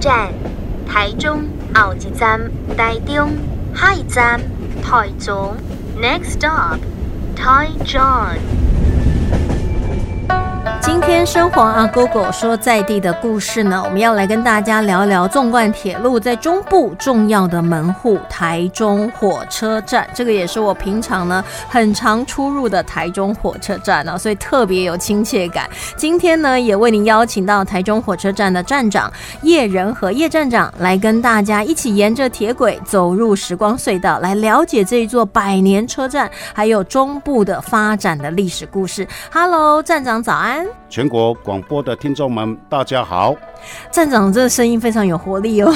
站：台中后一站，台中下一站，台中。Next stop, 台中今天生活啊，Google 说在地的故事呢，我们要来跟大家聊聊纵贯铁路在中部重要的门户台中火车站。这个也是我平常呢很常出入的台中火车站呢，所以特别有亲切感。今天呢，也为您邀请到台中火车站的站长叶仁和叶站长来跟大家一起沿着铁轨走入时光隧道，来了解这一座百年车站，还有中部的发展的历史故事。Hello，站长早安。全国广播的听众们，大家好！站长这声音非常有活力哦。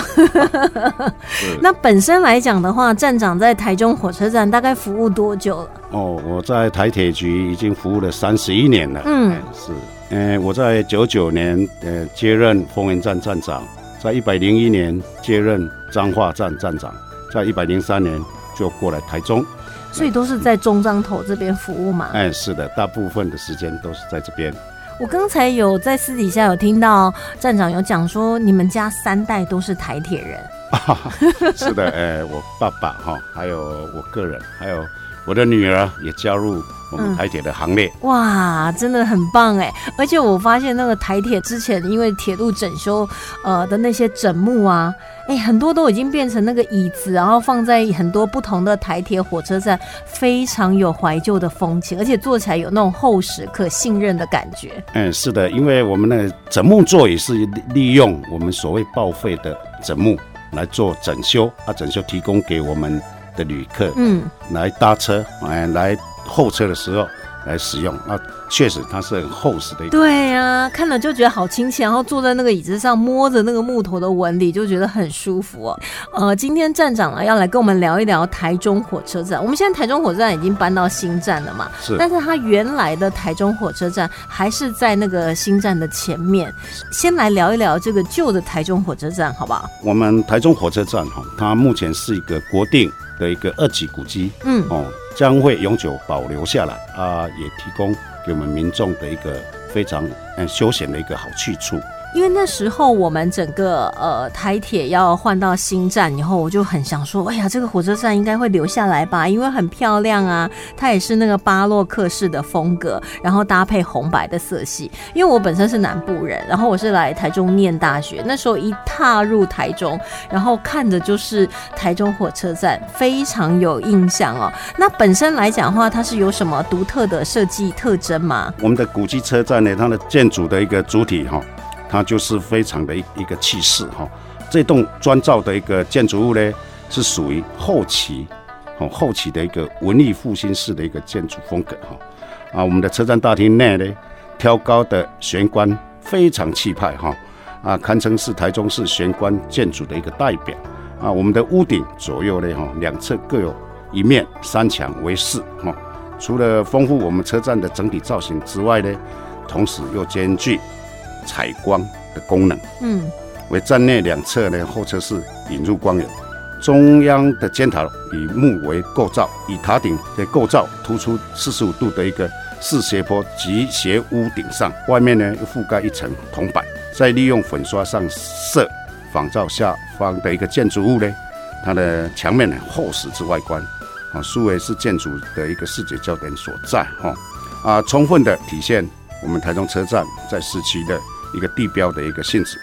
那本身来讲的话，站长在台中火车站大概服务多久了？哦，我在台铁局已经服务了三十一年了。嗯，是。嗯，我在九九年呃接任丰原站站长，在一百零一年接任彰化站站长，在一百零三年就过来台中，所以都是在中彰头这边服务嘛。哎，是的，大部分的时间都是在这边。我刚才有在私底下有听到站长有讲说，你们家三代都是台铁人。是的，哎，我爸爸哈，还有我个人，还有我的女儿也加入我们台铁的行列。哇，真的很棒哎！而且我发现那个台铁之前因为铁路整修，呃的那些枕木啊。哎，很多都已经变成那个椅子，然后放在很多不同的台铁火车站，非常有怀旧的风情，而且坐起来有那种厚实、可信任的感觉。嗯，是的，因为我们那个枕木座椅是利用我们所谓报废的枕木来做整修，啊，整修提供给我们的旅客，嗯，来搭车，哎，来候车的时候。来使用，那确实它是很厚实的一。对呀，看了就觉得好亲切，然后坐在那个椅子上摸着那个木头的纹理，就觉得很舒服哦。呃，今天站长呢要来跟我们聊一聊台中火车站。我们现在台中火车站已经搬到新站了嘛？是。但是它原来的台中火车站还是在那个新站的前面。先来聊一聊这个旧的台中火车站，好不好？我们台中火车站哈，它目前是一个国定的一个二级古迹。嗯。哦。将会永久保留下来啊，也提供给我们民众的一个非常嗯休闲的一个好去处。因为那时候我们整个呃台铁要换到新站以后，我就很想说，哎呀，这个火车站应该会留下来吧，因为很漂亮啊，它也是那个巴洛克式的风格，然后搭配红白的色系。因为我本身是南部人，然后我是来台中念大学，那时候一踏入台中，然后看着就是台中火车站，非常有印象哦。那本身来讲的话，它是有什么独特的设计特征吗？我们的古迹车站呢，它的建筑的一个主体哈。它就是非常的一一个气势哈，这栋砖造的一个建筑物呢，是属于后期，哦后期的一个文艺复兴式的一个建筑风格哈。啊，我们的车站大厅内呢，挑高的玄关非常气派哈，啊，堪称是台中市玄关建筑的一个代表。啊，我们的屋顶左右呢哈，两侧各有一面三墙为饰哈。除了丰富我们车站的整体造型之外呢，同时又兼具。采光的功能，嗯，为站内两侧呢候车室引入光源，中央的尖塔以木为构造，以塔顶的构造突出四十五度的一个四斜坡及斜屋顶上，外面呢又覆盖一层铜板，再利用粉刷上色仿照下方的一个建筑物呢，它的墙面呢厚实之外观，啊，苏维是建筑的一个视觉焦点所在，哈，啊，充分的体现我们台中车站在市区的。一个地标的一个性质，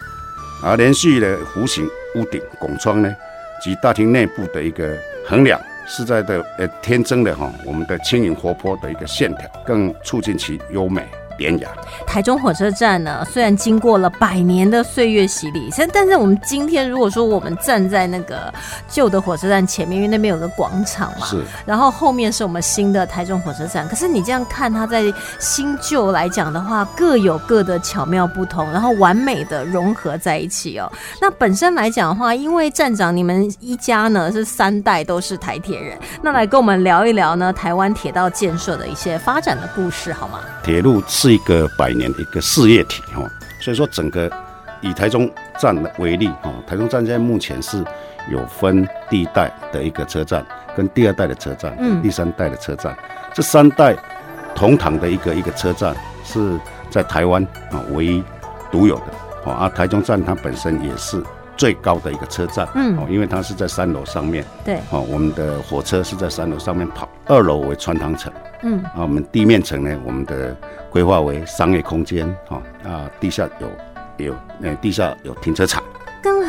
而连续的弧形屋顶拱窗呢，及大厅内部的一个横梁，是在的呃天真的哈，我们的轻盈活泼的一个线条，更促进其优美。典雅。台中火车站呢，虽然经过了百年的岁月洗礼，但但是我们今天如果说我们站在那个旧的火车站前面，因为那边有个广场嘛，是，然后后面是我们新的台中火车站。可是你这样看，它在新旧来讲的话，各有各的巧妙不同，然后完美的融合在一起哦。那本身来讲的话，因为站长你们一家呢是三代都是台铁人，那来跟我们聊一聊呢台湾铁道建设的一些发展的故事好吗？铁路是。一个百年的一个事业体哈，所以说整个以台中站为例哈，台中站现在目前是有分第一代的一个车站，跟第二代的车站，嗯，第三代的车站，这三代同堂的一个一个车站是在台湾啊唯一独有的，啊，台中站它本身也是最高的一个车站，嗯。哦，因为它是在三楼上面，对，哦，我们的火车是在三楼上面跑，二楼为穿堂层，嗯。啊，我们地面层呢，我们的规划为商业空间，哈、啊，地下有有，呃，地下有停车场，刚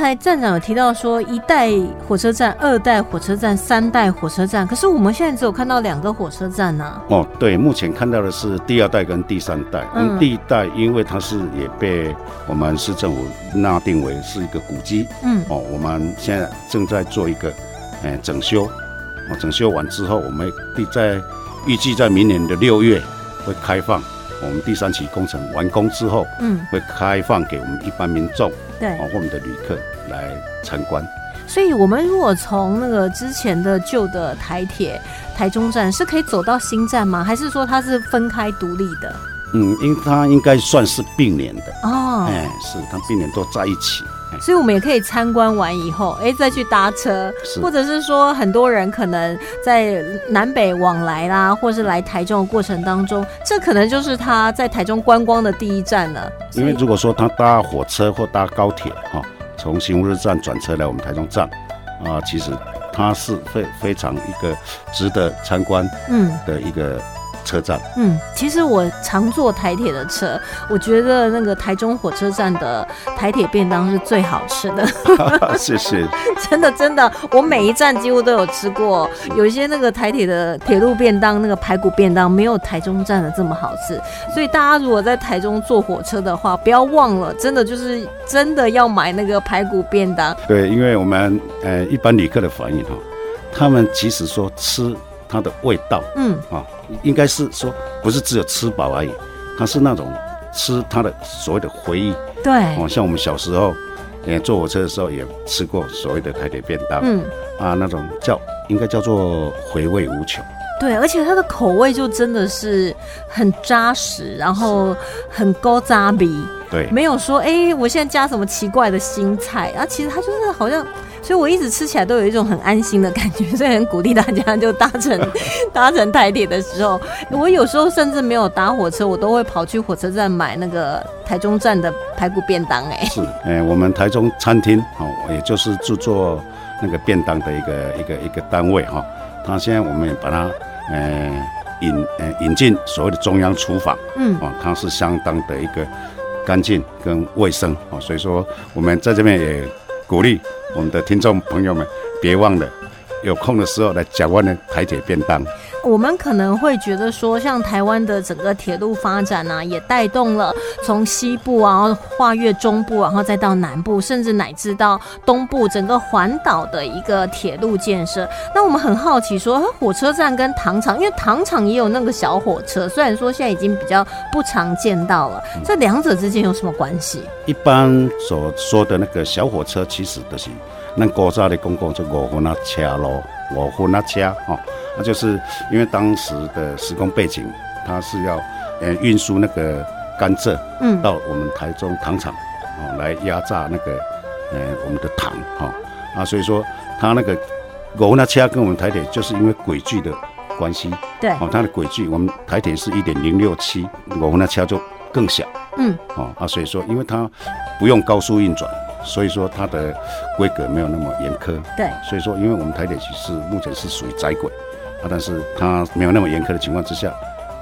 才站长有提到说一代火车站、二代火车站、三代火车站，可是我们现在只有看到两个火车站呢、哦，对，目前看到的是第二代跟第三代。嗯嗯，第一代因为它是也被我们市政府纳定为是一个古迹嗯哦，我们现在正在做一个呃整修，哦，整修完之后，我们会在预计在明年的六月会开放。我们第三期工程完工之后，嗯，会开放给我们一般民众对哦，或我们的旅客来参观。所以我们如果从那个之前的旧的台铁台中站是可以走到新站吗？还是说它是分开独立的？嗯，因它应该算是并联的，哦，哎、是它并联都在一起。哎所以我们也可以参观完以后，哎，再去搭车，或者是说很多人可能在南北往来啦，或是来台中的过程当中，这可能就是他在台中观光的第一站了。因为如果说他搭火车或搭高铁哈，从新屋日站转车来我们台中站，啊，其实它是非非常一个值得参观嗯的一个车站。嗯，其实我常坐台铁的车，我觉得那个台中火车站的台铁便当是最好吃的。谢谢。真的真的，我每一站几乎都有吃过。有一些那个台铁的铁路便当，那个排骨便当没有台中站的这么好吃。所以大家如果在台中坐火车的话，不要忘了，真的就是真的要买那个排骨便当。对，因为我们呃一般旅客的反应哈，他们即使说吃它的味道嗯，啊，应该是说不是只有吃饱而已，它是那种吃它的所谓的回忆对，哦，像我们小时候。呃，坐火车的时候也吃过所谓的台铁便当，嗯，啊，那种叫应该叫做回味无穷。对，而且它的口味就真的是很扎实，然后很高扎比，对，没有说哎、我现在加什么奇怪的新菜，啊，其实它就是好像，所以我一直吃起来都有一种很安心的感觉，所以很鼓励大家就搭乘 搭乘台铁的时候，我有时候甚至没有搭火车，我都会跑去火车站买那个台中站的排骨便当、哎，是，呃，我们台中餐厅哦，也就是制作那个便当的一个一个一个单位哈、它现在我们也把它呃引呃引进所谓的中央厨房嗯，哦，它是相当的一个干净跟卫生哦，所以说我们在这边也鼓励我们的听众朋友们，别忘了有空的时候来讲我的台铁便当。我们可能会觉得说，像台湾的整个铁路发展啊，也带动了从西部啊跨越中部，然后再到南部，甚至乃至到东部整个环岛的一个铁路建设。那我们很好奇说，火车站跟糖厂，因为糖厂也有那个小火车，虽然说现在已经比较不常见到了，这两者之间有什么关系？一般所说的那个小火车，其实都是咱古早的公共这五分啊车路，五分啊车哈，那就是因为当时的时空背景，它是要呃运输那个甘蔗嗯，到我们台中糖厂哦来压榨那个呃我们的糖哈啊，所以说它那个五分啊车跟我们台铁就是因为轨距的关系对，哦，它的轨距我们台铁是一点零六七，五分啊车就更小。嗯，哦啊，所以说因为它不用高速运转，所以说它的规格没有那么严苛。对，所以说，因为我们台铁其实目前是属于窄轨啊，但是它没有那么严苛的情况之下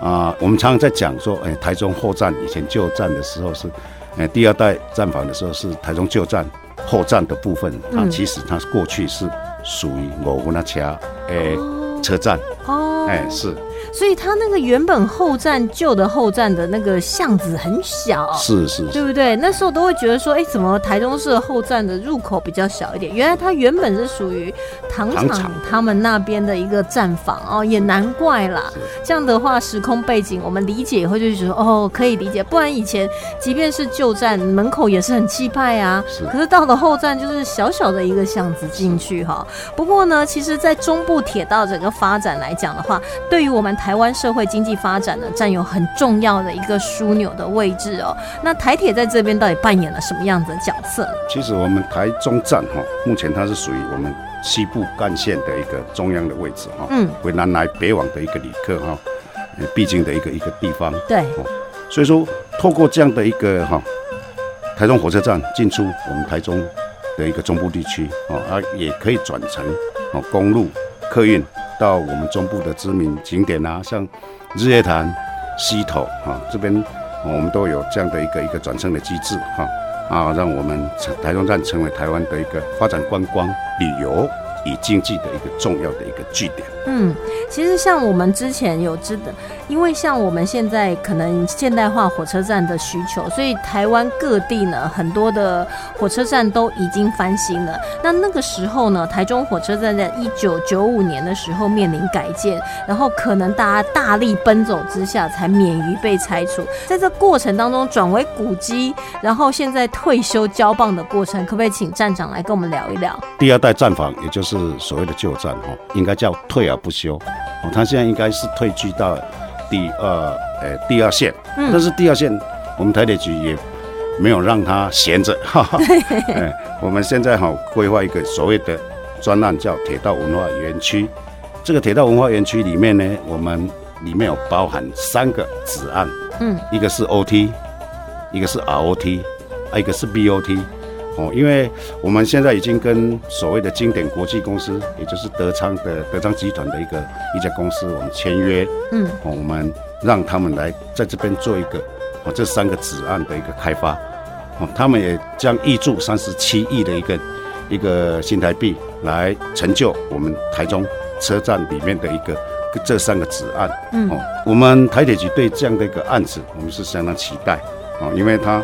啊，我们常常在讲说，哎，台中后站以前旧站的时候是，哎，第二代站房的时候是台中旧站后站的部分，它嗯其实它过去是属于五分那车诶车站，哦，哎是所以它那个原本后站旧的后站的那个巷子很小，是是对不对？那时候都会觉得说，哎，怎么台中市的后站的入口比较小一点？原来它原本是属于糖厂他们那边的一个站房哦，也难怪啦。这样的话，时空背景我们理解以后就觉得哦，可以理解。不然以前即便是旧站门口也是很气派啊，是可是到了后站就是小小的一个巷子进去哈。不过呢，其实，在中部铁道整个发展来讲的话，对于我们台湾社会经济发展呢，占有很重要的一个枢纽的位置哦。那台铁在这边到底扮演了什么样子的角色呢？其实我们台中站哈，目前它是属于我们西部干线的一个中央的位置哈，嗯，为南来北往的一个旅客哈，呃必经的一个一个地方。对，所以说，透过这样的一个哈台中火车站进出我们台中的一个中部地区哦，啊，也可以转乘哦公路客运到我们中部的知名景点啊，像日月潭、溪头啊这边，我们都有这样的一个一个转乘的机制哈啊，让我们台中站成为台湾的一个发展观光旅游。以经济的一个重要的一个据点。嗯，其实像我们之前有知的，因为像我们现在可能现代化火车站的需求，所以台湾各地呢很多的火车站都已经翻新了。那那个时候呢，台中火车站在一九九五年的时候面临改建，然后可能大家大力奔走之下才免于被拆除。在这过程当中转为古迹，然后现在退休交棒的过程，可不可以请站长来跟我们聊一聊？第二代站房，也就是。是所谓的旧站哈，应该叫退而不休哦。他现在应该是退居到第二呃第二线，但是第二线我们台铁局也没有让他闲着哈 哈。哎，我们现在哈规划一个所谓的专案叫铁道文化园区。这个铁道文化园区里面呢，我们里面有包含三个子案，嗯，一个是 OT，一个是 ROT，啊，一个是 BOT。哦，因为我们现在已经跟所谓的经典国际公司，也就是德昌的德昌集团的一个一家公司，我们签约，嗯，哦，我们让他们来在这边做一个哦这三个子案的一个开发，哦，他们也将挹注三十七亿的一个一个新台币来成就我们台中车站里面的一个这三个子案，嗯，哦，我们台铁局对这样的一个案子，我们是相当期待，哦，因为它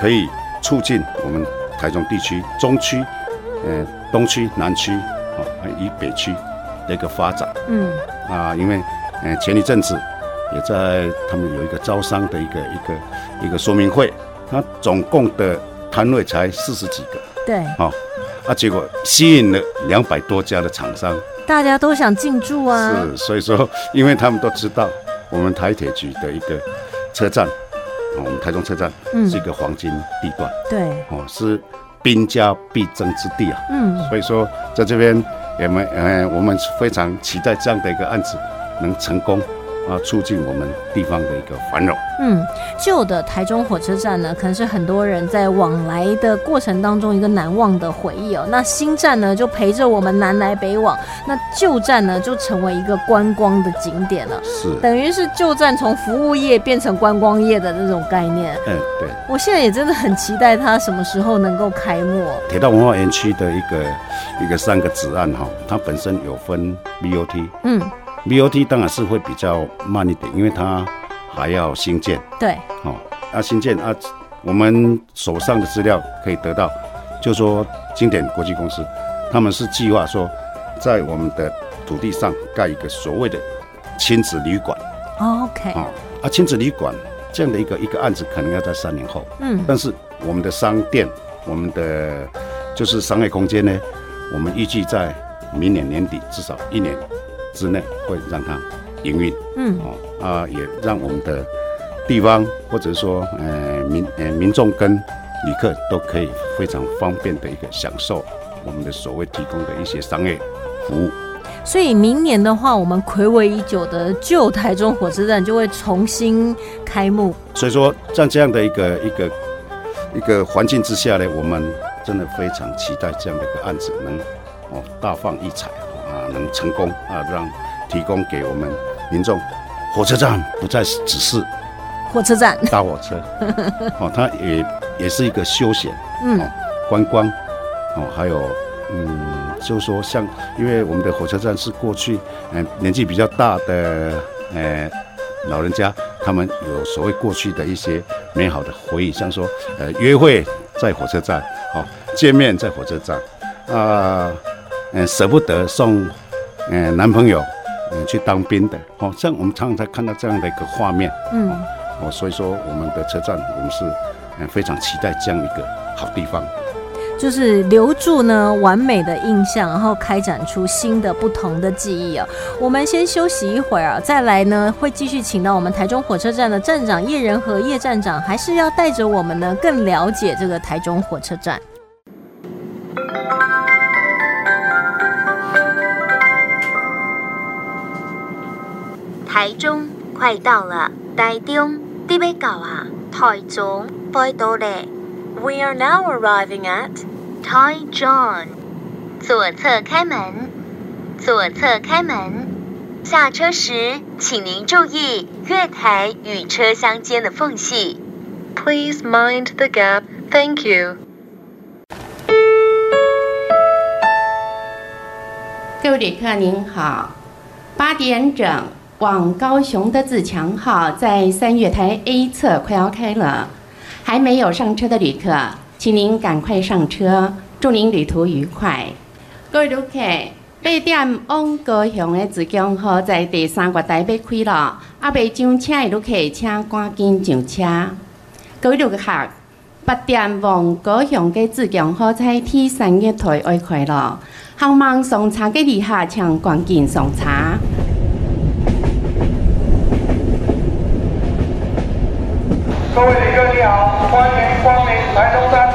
可以促进我们。台中地区、中区、呃东区、南区啊，以北区的一个发展。嗯啊，因为呃前一阵子也在他们有一个招商的一个一个一个说明会，它总共的摊位才四十几个。对。啊，啊，结果吸引了两百多家的厂商。大家都想进驻啊。是，所以说，因为他们都知道我们台铁局的一个车站。我们台中车站是一个黄金地段，对，哦，是兵家必争之地啊，嗯，所以说在这边，我们，呃，我们非常期待这样的一个案子能成功。啊，促进我们地方的一个繁荣。嗯，旧的台中火车站呢，可能是很多人在往来的过程当中一个难忘的回忆哦。那新站呢，就陪着我们南来北往；那旧站呢，就成为一个观光的景点了。是，等于是旧站从服务业变成观光业的那种概念。嗯，对。我现在也真的很期待它什么时候能够开幕。铁道文化园区的一个一个三个子案哈，它本身有分 BOT。嗯。BOT 当然是会比较慢一点，因为它还要新建。对，哦，啊新建啊，我们手上的资料可以得到，就说经典国际公司，他们是计划说，在我们的土地上盖一个所谓的亲子旅馆。OK。啊，啊，亲子旅馆这样的一个一个案子，可能要在三年后。嗯。但是我们的商店，我们的就是商业空间呢，我们预计在明年年底至少一年。之内会让它营运，嗯，哦啊，也让我们的地方或者说呃民呃民众跟旅客都可以非常方便的一个享受我们的所谓提供的一些商业服务。所以明年的话，我们暌违已久的旧台中火车站就会重新开幕。所以说，在这样的一个一个一个环境之下呢，我们真的非常期待这样的一个案子能哦大放异彩。啊，能成功啊，让提供给我们民众，火车站不再只是火车站。搭火车，哦，它也也是一个休闲，嗯，观光，哦，还有，嗯，就是说像，因为我们的火车站是过去，嗯，年纪比较大的，呃，老人家，他们有所谓过去的一些美好的回忆，像说，呃，约会在火车站，好，见面在火车站，啊。嗯，舍不得送，嗯，男朋友，嗯，去当兵的，哦，像我们常常看到这样的一个画面，嗯，哦，所以说我们的车站，我们是，嗯，非常期待这样一个好地方，就是留住呢完美的印象，然后开展出新的不同的记忆啊。我们先休息一会儿啊，再来呢会继续请到我们台中火车站的站长叶仁和叶站长，还是要带着我们呢更了解这个台中火车站。台中快到了，台中啲要到啊，台中快到咧。We are now arriving at Taichung。左侧开门，左侧开门。下车时，请您注意月台与车厢间的缝隙。Please mind the gap. Thank you. 各位旅客您好，八点整往高雄的自强号在三月台 A 侧快要开了，还没有上车的旅客，请您赶快上车，祝您旅途愉快。各位旅客，八点往高雄的自强号在第三月台要开了，还未上车的旅客请赶紧上车。各位旅客，八点往高雄的自强号在第三月台要开了。希望送茶嘅旅客请赶紧送茶。各位旅客你好，欢迎光临台中站。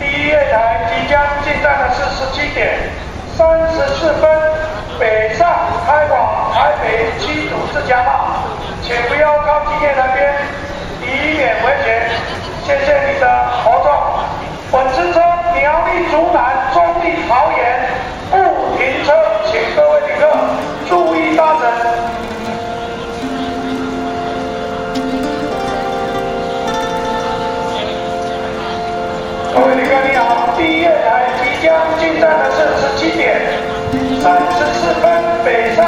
第一月台即将进站的是十七点三十四分，北上开往台北七组自强号，请不要靠近月台边，以免危险。谢谢你的合作。本次车苗栗竹南、中立桃园不停车，请各位旅客注意搭乘。三十四分北上，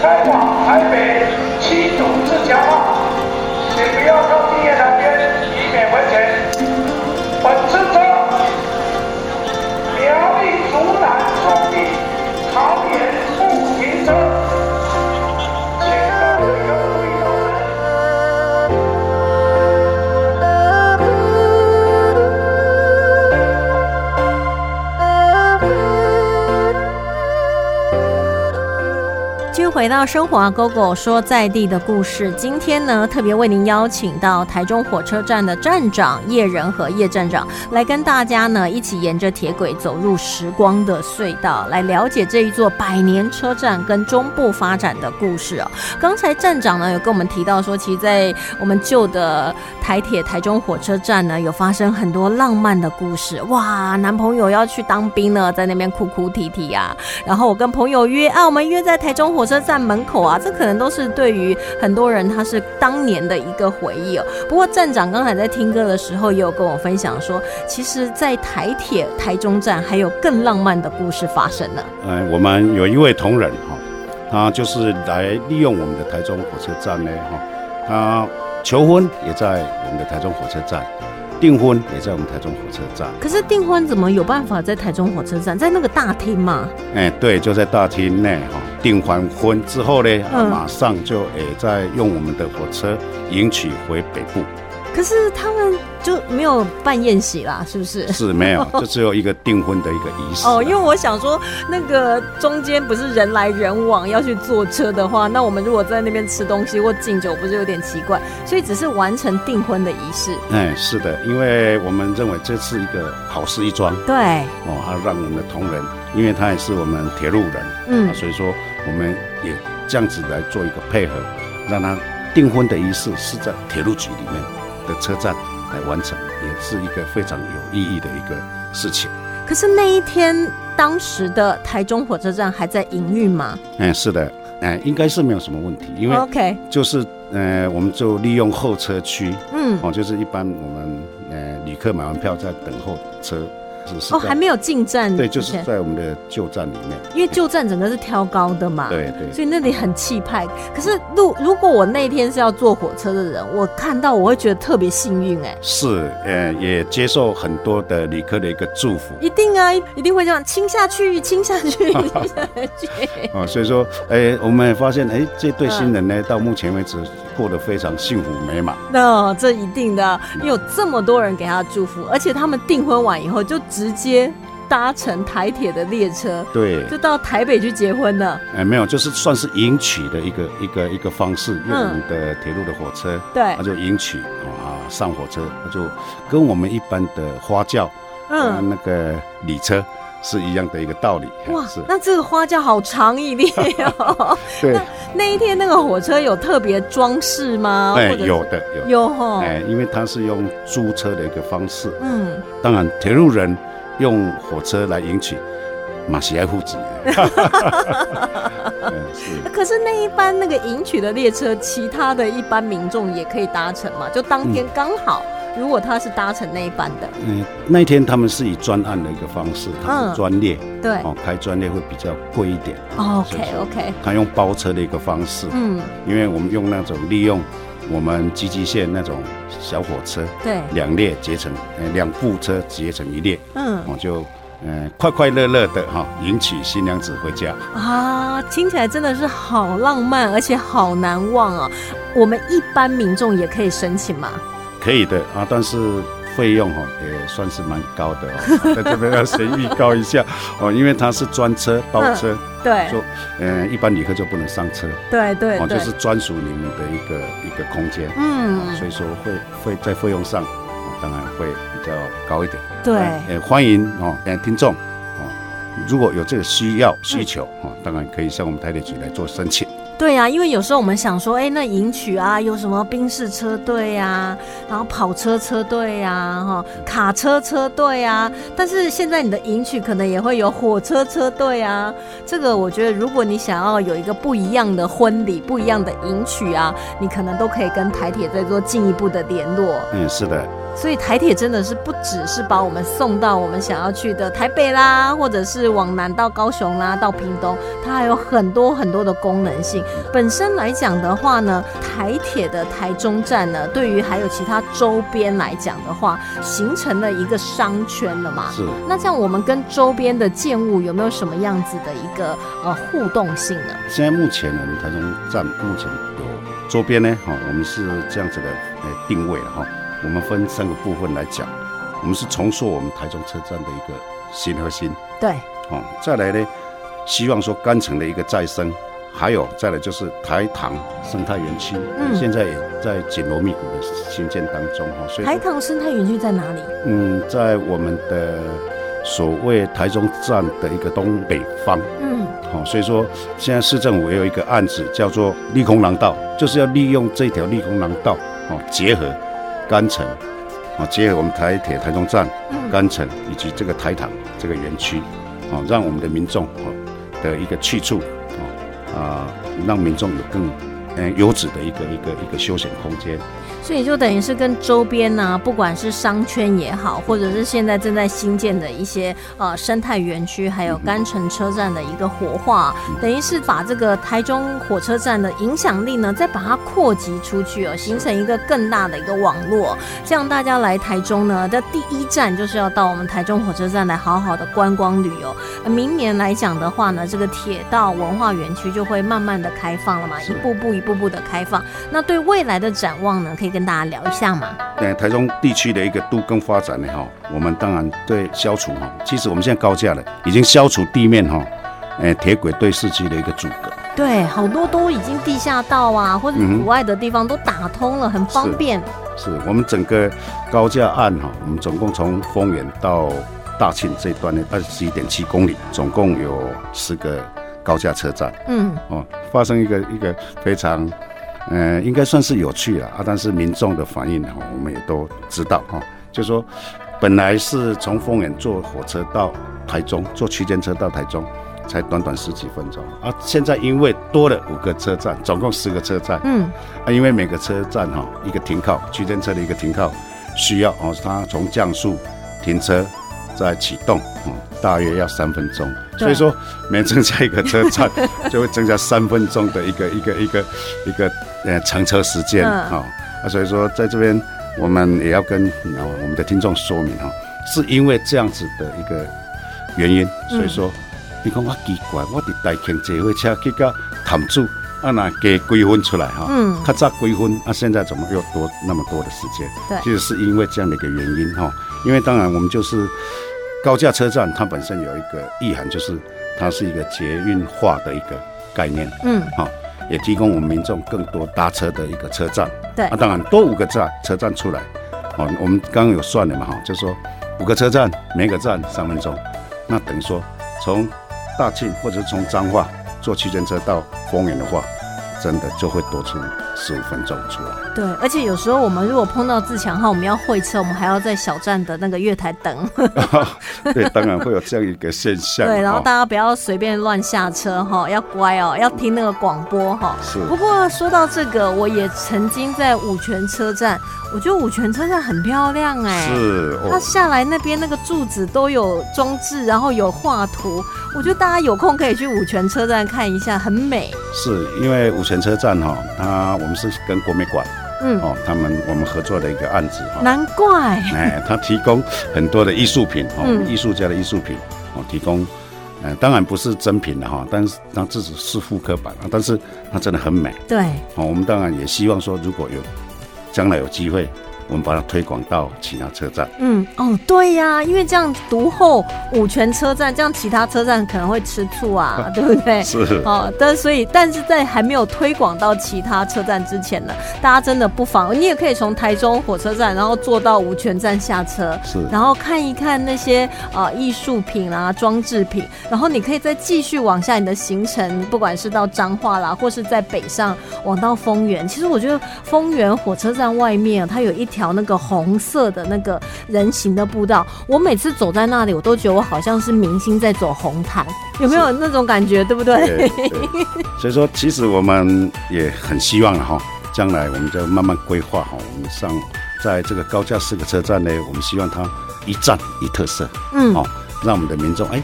开往台北。回到生活啊，Go Go 说在地的故事。今天呢，特别为您邀请到台中火车站的站长叶仁和叶站长来跟大家呢一起沿着铁轨走入时光的隧道，来了解这一座百年车站跟中部发展的故事哦。刚才站长呢有跟我们提到说，其实，在我们旧的台铁台中火车站呢，有发生很多浪漫的故事。哇，男朋友要去当兵呢，在那边哭哭啼啼啊。然后我跟朋友约啊，我们约在台中火车站门口啊，这可能都是对于很多人他是当年的一个回忆哦。不过站长刚才在听歌的时候，也有跟我分享说，其实，在台铁台中站还有更浪漫的故事发生呢。嗯，我们有一位同仁哈，他就是来利用我们的台中火车站呢哈，他求婚也在我们的台中火车站，订婚也在我们台中火车站。可是订婚怎么有办法在台中火车站，在那个大厅嘛？哎，对，就在大厅内哈。订完婚之后呢，嗯马上就诶再用我们的火车迎娶回北部。可是他们就没有办宴席啦，是不是？是没有，就只有一个订婚的一个仪式。哦，因为我想说，那个中间不是人来人往要去坐车的话，那我们如果在那边吃东西或敬酒，不是有点奇怪？所以只是完成订婚的仪式。哎，是的，因为我们认为这是一个好事一桩对，哦，啊，让我们的同仁，因为他也是我们铁路人，嗯啊，所以说我们也这样子来做一个配合，让他订婚的仪式是在铁路局里面的车站来完成，也是一个非常有意义的一个事情。可是那一天，当时的台中火车站还在营运吗嗯，是的，哎，应该是没有什么问题，因为？OK，就是呃，我们就利用候车区，嗯，哦，就是一般我们呃旅客买完票在等候车，哦，在还没有进站，对，就是在我们的旧站里面。因为旧站整个是挑高的嘛，对对所以那里很气派。可是路如果我那天是要坐火车的人，我看到我会觉得特别幸运哎、是，呃，也接受很多的旅客的一个祝福一定啊，一定会这样亲下去，亲下去，亲下去。哦，所以说，哎，我们也发现，哎，这对新人呢，到目前为止过得非常幸福美满。那、这一定的，因为有这么多人给他祝福，而且他们订婚完以后就直接搭乘台铁的列车，对，就到台北去结婚了。哎，没有，就是算是迎娶的一个一个一个方式，用我们的铁路的火车，对他就迎娶啊，上火车，他就跟我们一般的花轿，嗯嗯，那个礼车是一样的一个道理。哇是，，那这个花轿好长一列哦。对，那一天那个火车有特别装饰吗？哎，有的有，有哈。哎，因为它是用租车的一个方式，嗯，当然铁路人用火车来迎娶，马西爱户籍。嗯，是。可是那一班那个迎娶的列车，其他的一般民众也可以搭乘嘛？就当天刚好，如果他是搭乘那一班的，嗯，那一天他们是以专案的一个方式，他们专列，对，哦，开专列会比较贵一点。哦 OK OK，他用包车的一个方式，嗯，因为我们用那种利用我们积极线那种小火车，对，两列结成，呃，两部车结成一列，嗯我就，嗯，快快乐乐的哈迎娶新娘子回家。啊，听起来真的是好浪漫，而且好难忘啊。我们一般民众也可以申请嘛？可以的啊，但是费用哈也算是蛮高的哦，在这边要先预告一下哦，因为它是专车包车，对就呃一般旅客就不能上车哦，对对哦，就是专属你们的一个一个空间，嗯哦，所以说会会在费用上、哦当然会比较高一点。对，呃，欢迎哦，呃，听众哦，如果有这个需要需求哦，当然可以向我们台铁局来做申请。对呀、因为有时候我们想说，哎，那迎娶啊，有什么宾士车队呀，然后跑车车队呀，哈，卡车车队呀，但是现在你的迎娶可能也会有火车车队啊。这个我觉得，如果你想要有一个不一样的婚礼、不一样的迎娶啊，你可能都可以跟台铁再做进一步的联络。嗯，是的，所以台铁真的是不只是把我们送到我们想要去的台北啦，或者是往南到高雄啦，到屏东，它还有很多很多的功能性。本身来讲的话呢，台铁的台中站呢，对于还有其他周边来讲的话，形成了一个商圈了嘛。是。那这样我们跟周边的建物有没有什么样子的一个呃互动性呢？现在目前我们台中站目前有周边呢，哈，我们是这样子的呃定位了哈。我们分三个部分来讲，我们是重塑我们台中车站的一个新核心，对，哦，再来呢，希望说干城的一个再生，还有再来就是台糖生态园区，嗯。现在也在紧锣密鼓的兴建当中哈，所以台糖生态园区在哪里？嗯，在我们的所谓台中站的一个东北方，嗯，好、所以说现在市政府也有一个案子叫做利空廊道，就是要利用这条利空廊道，哦，结合干城，啊，结合我们台铁台中站、嗯。干城以及这个台糖这个园区，啊，让我们的民众啊的一个去处，啊啊、让民众有更嗯优质的一个一个一个休闲空间。所以就等于是跟周边呢、不管是商圈也好，或者是现在正在新建的一些呃生态园区，还有甘城车站的一个活化，等于是把这个台中火车站的影响力呢，再把它扩及出去哦，形成一个更大的一个网络。这样大家来台中呢，的第一站就是要到我们台中火车站来好好的观光旅游。呃明年来讲的话呢，这个铁道文化园区就会慢慢的开放了嘛，一步步一步步的开放。那对未来的展望呢，可以跟大家聊一下嘛？对，台中地区的一个都更发展呢，哈，我们当然对消除哈，其实我们现在高架了，已经消除地面哈，诶，铁轨对市区的一个阻隔，对，好多都已经地下道啊，或者嗯哼国外的地方都打通了，很方便。是我们整个高架案哈，我们总共从丰原到大庆这一段呢，二十一点七公里，总共有十个高架车站。嗯，哦，发生一个一个非常。呃，应该算是有趣了啊，但是民众的反应哈，我们也都知道哈，就说本来是从丰原坐火车到台中，坐区间车到台中，才短短十几分钟。啊，现在因为多了五个车站，总共十个车站，嗯，啊，因为每个车站哈一个停靠区间车的一个停靠需要哦，它从降速停车再启动哦，大约要三分钟，所以说每增加一个车站 就会增加三分钟的一个一个一个一个呃乘车时间嗯。哈、啊，所以说在这边我们也要跟啊我们的听众说明哈、是因为这样子的一个原因，所以说。你讲我奇怪，我伫大庆坐火车去到潭住，啊那给归分出来哈，嗯。较早归分，啊现在怎么又多那么多的时间？对。其实是因为这样的一个原因哈，因为当然我们就是高架车站，它本身有一个意涵，就是它是一个捷运化的一个概念，嗯，哈，也提供我们民众更多搭车的一个车站。对。啊，当然多五个站车站出来，哦，我们刚刚有算了嘛哈，就说五个车站，每个站三分钟，那等于说从大庆或者是从彰化坐区间车到丰原的话，真的就会多出十五分钟出来。对，而且有时候我们如果碰到自强号，我们要会车，我们还要在小站的那个月台等。对，当然会有这样一个现象。对，然后大家不要随便乱下车哈，要乖哦，要听那个广播哈。是不过说到这个，我也曾经在五泉车站，我觉得五泉车站很漂亮哎。是哦，它下来那边那个柱子都有装置，然后有画图，我觉得大家有空可以去五泉车站看一下，很美。是因为五泉车站哈，它我们是跟国美馆嗯，哦，他们我们合作的一个案子哈。难怪。哎，他提供很多的艺术品哦，嗯艺术家的艺术品哦，提供，呃，当然不是真品的哈，但是它这只是复刻版啊，但是它真的很美对，哦。我们当然也希望说，如果有将来有机会，我们把它推广到其他车站。嗯，哦，对呀，因为这样独后五泉车站，这样其他车站可能会吃醋啊，对不对？是哦，但所以，但是在还没有推广到其他车站之前呢，大家真的不妨，你也可以从台中火车站，然后坐到五泉站下车，是然后看一看那些呃艺术品啊、装置品，然后你可以再继续往下你的行程，不管是到彰化啦，或是在北上往到丰原。其实我觉得丰原火车站外面啊它有一条那个红色的那个人行的步道，我每次走在那里，我都觉得我好像是明星在走红毯，有没有那种感觉？对不对？对对，所以说其实我们也很希望哈，将来我们就慢慢规划哈，我们上在这个高架四个车站呢，我们希望它一站一特色，嗯哦，让我们的民众哎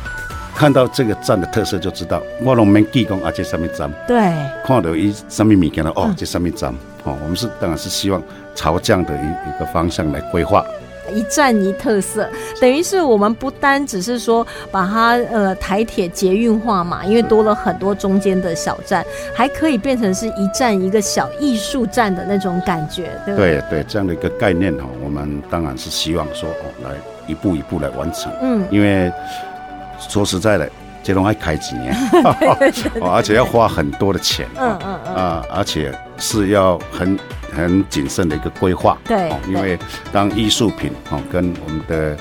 看到这个站的特色就知道，我拢免记讲啊这上面站，对。看到一上面物件了哦嗯这上面站，哦，我们是当然是希望朝这样的一一个方向来规划。一站一特色，等于是我们不单只是说把它呃台铁捷运化嘛，因为多了很多中间的小站，还可以变成是一站一个小艺术站的那种感觉，对不对？这样的一个概念哈，我们当然是希望说哦，来一步一步来完成。嗯，因为说实在的，这种还开几年，哦而且要花很多的钱，嗯嗯嗯，啊，而且是要很很谨慎的一个规划，对哦因为当艺术品哦跟我们的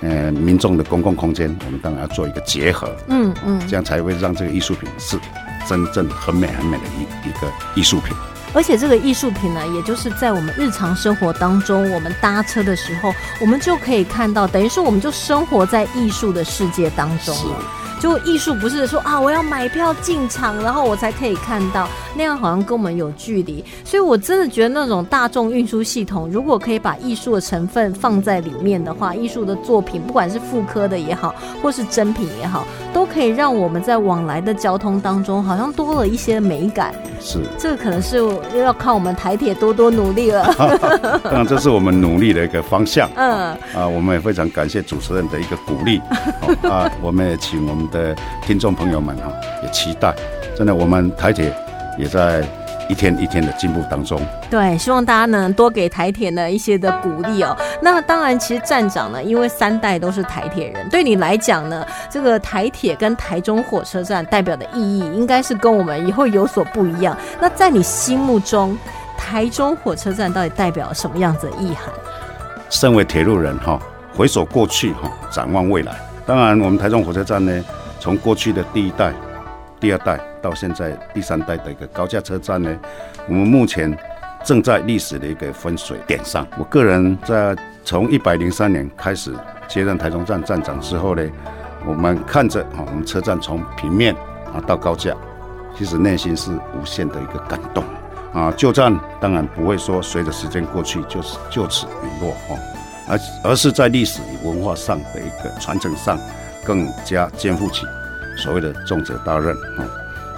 呃民众的公共空间，我们当然要做一个结合，嗯嗯，这样才会让这个艺术品是真正很美很美的一一个艺术品。而且这个艺术品呢，也就是在我们日常生活当中，我们搭车的时候，我们就可以看到，等于说我们就生活在艺术的世界当中了。就艺术不是说啊，我要买票进场，然后我才可以看到，那样好像跟我们有距离。所以我真的觉得那种大众运输系统，如果可以把艺术的成分放在里面的话，艺术的作品，不管是复刻的也好，或是真品也好，都可以让我们在往来的交通当中，好像多了一些美感。是，这个可能是要靠我们台铁多多努力了。当然这是我们努力的一个方向。嗯，啊，我们也非常感谢主持人的一个鼓励。啊，我们也请我们的听众朋友们哈，也期待，真的，我们台铁也在一天一天的进步当中。对，希望大家能多给台铁呢一些的鼓励哦。那当然，其实站长呢，因为三代都是台铁人，对你来讲呢，这个台铁跟台中火车站代表的意义，应该是跟我们以后有所不一样。那在你心目中，台中火车站到底代表什么样子的意涵？身为铁路人哈，回首过去哈，展望未来。当然，我们台中火车站呢，从过去的第一代、第二代到现在第三代的一个高架车站呢，我们目前正在历史的一个分水点上。我个人在从一百零三年开始接任台中站站长之后呢，我们看着啊，我们车站从平面啊到高架，其实内心是无限的一个感动。啊，旧站当然不会说随着时间过去就是就此陨落哦，而而是在历史与文化上的一个传承上，更加肩负起所谓的重责大任啊。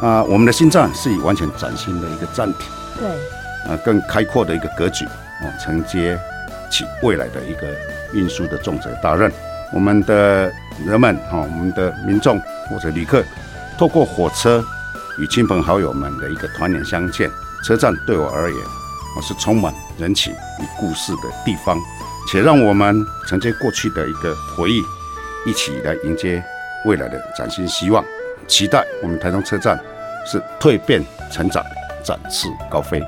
啊，我们的新站是以完全崭新的一个站体，对，啊，更开阔的一个格局啊，承接起未来的一个运输的重责大任。我们的人们哈、我们的民众或者旅客，透过火车与亲朋好友们的一个团圆相见。车站对我而言，我是充满人情与故事的地方，且让我们承接过去的一个回忆，一起来迎接未来的崭新希望。期待我们台中车站是蜕变成长，展翅高飞。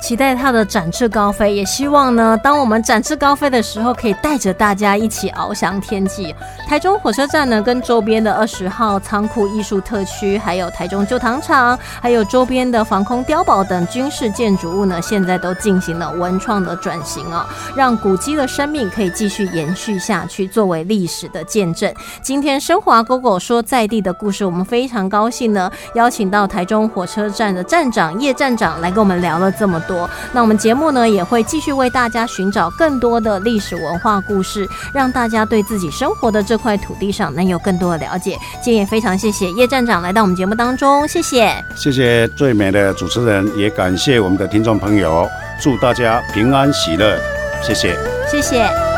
期待它的展翅高飞，也希望呢，当我们展翅高飞的时候，可以带着大家一起翱翔天际。台中火车站呢，跟周边的二十号仓库艺术特区，还有台中旧糖厂，还有周边的防空碉堡等军事建筑物呢，现在都进行了文创的转型哦，让古迹的生命可以继续延续下去，作为历史的见证。今天升华狗狗说在地的故事，我们非常高兴呢，邀请到台中火车站的站长叶站长来跟我们聊了这么多。那我们节目呢，也会继续为大家寻找更多的历史文化故事，让大家对自己生活的这块土地上能有更多的了解。今天也非常谢谢叶站长来到我们节目当中，谢谢，谢谢最美的主持人，也感谢我们的听众朋友，祝大家平安喜乐，谢谢，谢谢。